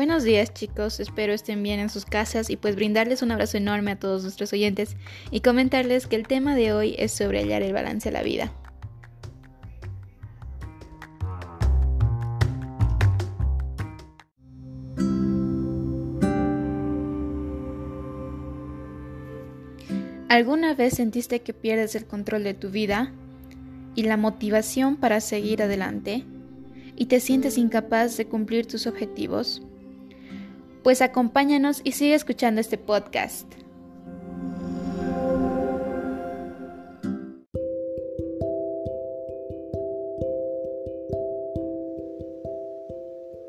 Buenos días chicos, espero estén bien en sus casas y pues brindarles un abrazo enorme a todos nuestros oyentes y comentarles que el tema de hoy es sobre hallar el balance a la vida. ¿Alguna vez sentiste que pierdes el control de tu vida y la motivación para seguir adelante y te sientes incapaz de cumplir tus objetivos? Pues acompáñanos y sigue escuchando este podcast.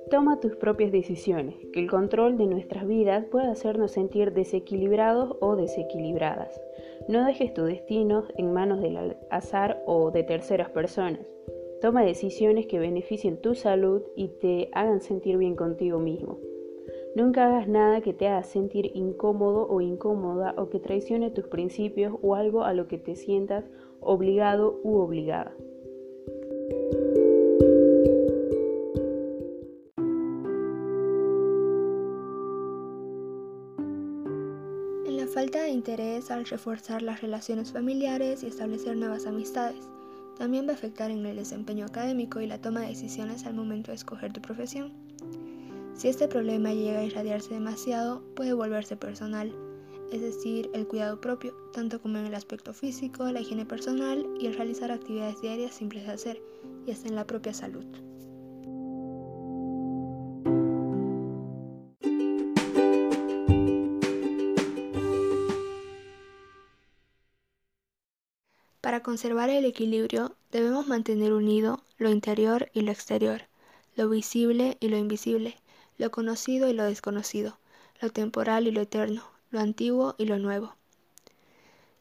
Toma tus propias decisiones, que el control de nuestras vidas puede hacernos sentir desequilibrados o desequilibradas. No dejes tu destino en manos del azar o de terceras personas. Toma decisiones que beneficien tu salud y te hagan sentir bien contigo mismo. Nunca hagas nada que te haga sentir incómodo o incómoda o que traicione tus principios o algo a lo que te sientas obligado u obligada. falta de interés al reforzar las relaciones familiares y establecer nuevas amistades. También va a afectar en el desempeño académico y la toma de decisiones al momento de escoger tu profesión. Si este problema llega a irradiarse demasiado, puede volverse personal, es decir, el cuidado propio, tanto como en el aspecto físico, la higiene personal y el realizar actividades diarias simples de hacer, y hasta en la propia salud. Para conservar el equilibrio debemos mantener unido lo interior y lo exterior, lo visible y lo invisible, lo conocido y lo desconocido, lo temporal y lo eterno, lo antiguo y lo nuevo.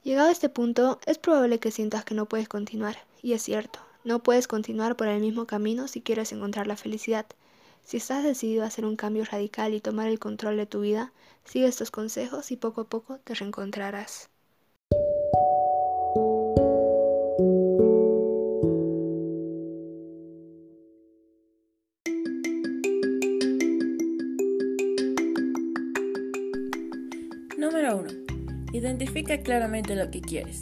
Llegado a este punto, es probable que sientas que no puedes continuar, y es cierto, no puedes continuar por el mismo camino si quieres encontrar la felicidad. Si estás decidido a hacer un cambio radical y tomar el control de tu vida, sigue estos consejos y poco a poco te reencontrarás. Claramente lo que quieres.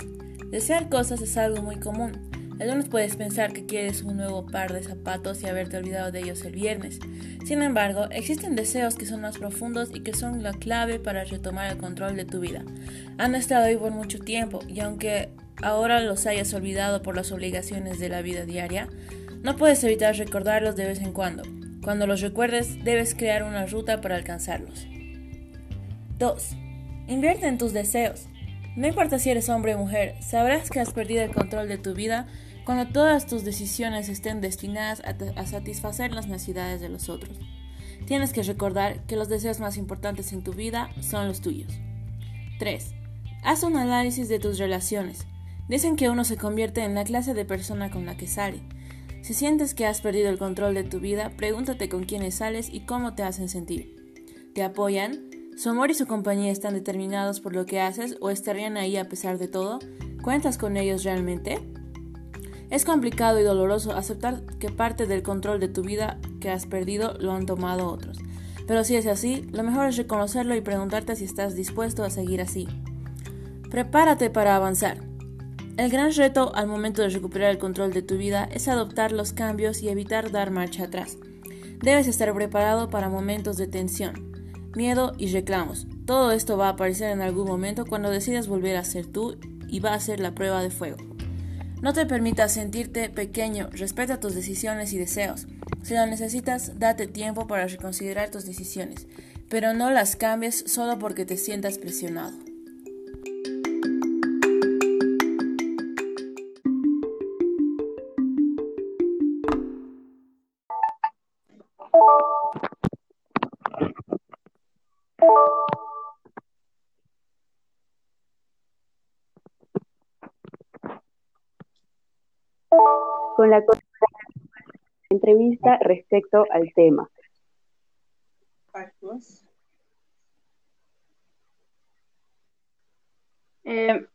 Desear cosas es algo muy común. El lunes puedes pensar que quieres un nuevo par de zapatos y haberte olvidado de ellos el viernes. Sin embargo, existen deseos que son más profundos y que son la clave para retomar el control de tu vida. Han estado ahí por mucho tiempo y aunque ahora los hayas olvidado por las obligaciones de la vida diaria, no puedes evitar recordarlos de vez en cuando. Cuando los recuerdes, debes crear una ruta para alcanzarlos. 2. Invierte en tus deseos. No importa si eres hombre o mujer, sabrás que has perdido el control de tu vida cuando todas tus decisiones estén destinadas a, satisfacer las necesidades de los otros. Tienes que recordar que los deseos más importantes en tu vida son los tuyos. 3. Haz un análisis de tus relaciones. Dicen que uno se convierte en la clase de persona con la que sale. Si sientes que has perdido el control de tu vida, pregúntate con quiénes sales y cómo te hacen sentir. ¿Te apoyan? ¿Su amor y su compañía están determinados por lo que haces o estarían ahí a pesar de todo? ¿Cuentas con ellos realmente? Es complicado y doloroso aceptar que parte del control de tu vida que has perdido lo han tomado otros. Pero si es así, lo mejor es reconocerlo y preguntarte si estás dispuesto a seguir así. Prepárate para avanzar. El gran reto al momento de recuperar el control de tu vida es adoptar los cambios y evitar dar marcha atrás. Debes estar preparado para momentos de tensión, miedo y reclamos. Todo esto va a aparecer en algún momento cuando decidas volver a ser tú y va a ser la prueba de fuego. No te permitas sentirte pequeño, respeta tus decisiones y deseos. Si lo necesitas, date tiempo para reconsiderar tus decisiones, pero no las cambies solo porque te sientas presionado. con la entrevista respecto al tema. Eh,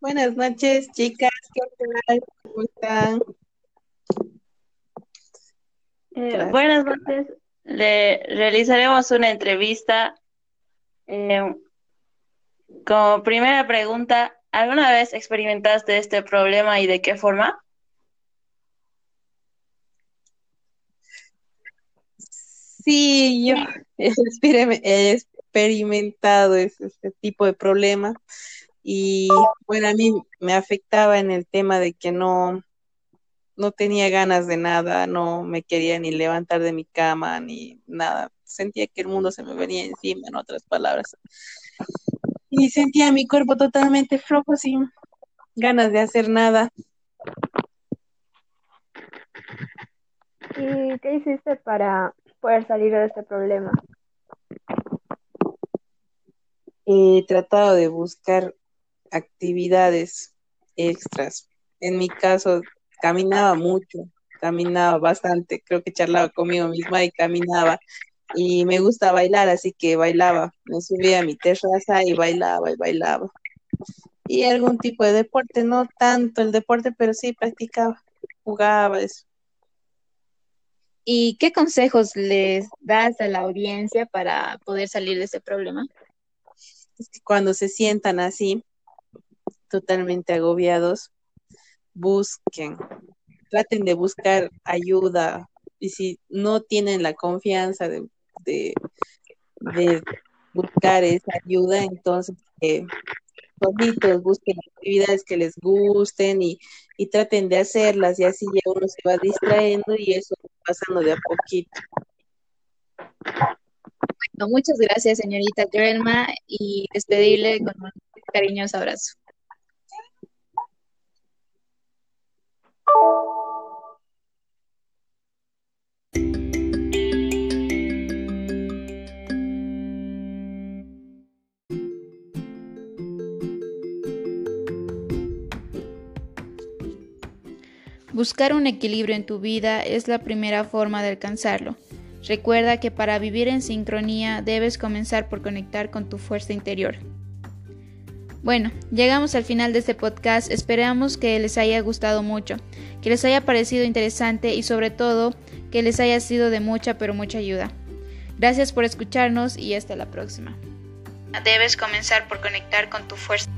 buenas noches, chicas. ¿Qué tal? ¿Cómo están? Eh, buenas noches. Le realizaremos una entrevista. Eh, como primera pregunta, ¿alguna vez experimentaste este problema y de qué forma? Sí, yo he experimentado este tipo de problemas y bueno, a mí me afectaba en el tema de que no, no tenía ganas de nada, no me quería ni levantar de mi cama ni nada. Sentía que el mundo se me venía encima, en otras palabras. Y sentía mi cuerpo totalmente flojo, sin ganas de hacer nada. ¿Y qué hiciste para poder salir de este problema? He tratado de buscar actividades extras. En mi caso, caminaba mucho, caminaba bastante, creo que charlaba conmigo misma y caminaba. Y me gusta bailar, así que bailaba. Me subía a mi terraza y bailaba y bailaba. Y algún tipo de deporte, no tanto el deporte, pero sí practicaba, jugaba eso. ¿Y qué consejos les das a la audiencia para poder salir de ese problema? Es que cuando se sientan así, totalmente agobiados, busquen, traten de buscar ayuda y si no tienen la confianza de, de, buscar esa ayuda, entonces eh, busquen actividades que les gusten y, y, traten de hacerlas y así ya uno se va distrayendo y eso pasando de a poquito. Bueno, muchas gracias señorita Grelma y despedirle con un cariñoso abrazo. Buscar un equilibrio en tu vida es la primera forma de alcanzarlo. Recuerda que para vivir en sincronía debes comenzar por conectar con tu fuerza interior. Bueno, llegamos al final de este podcast, esperamos que les haya gustado mucho, que les haya parecido interesante y sobre todo que les haya sido de mucha pero mucha ayuda. Gracias por escucharnos y hasta la próxima. Debes comenzar por conectar con tu fuerza.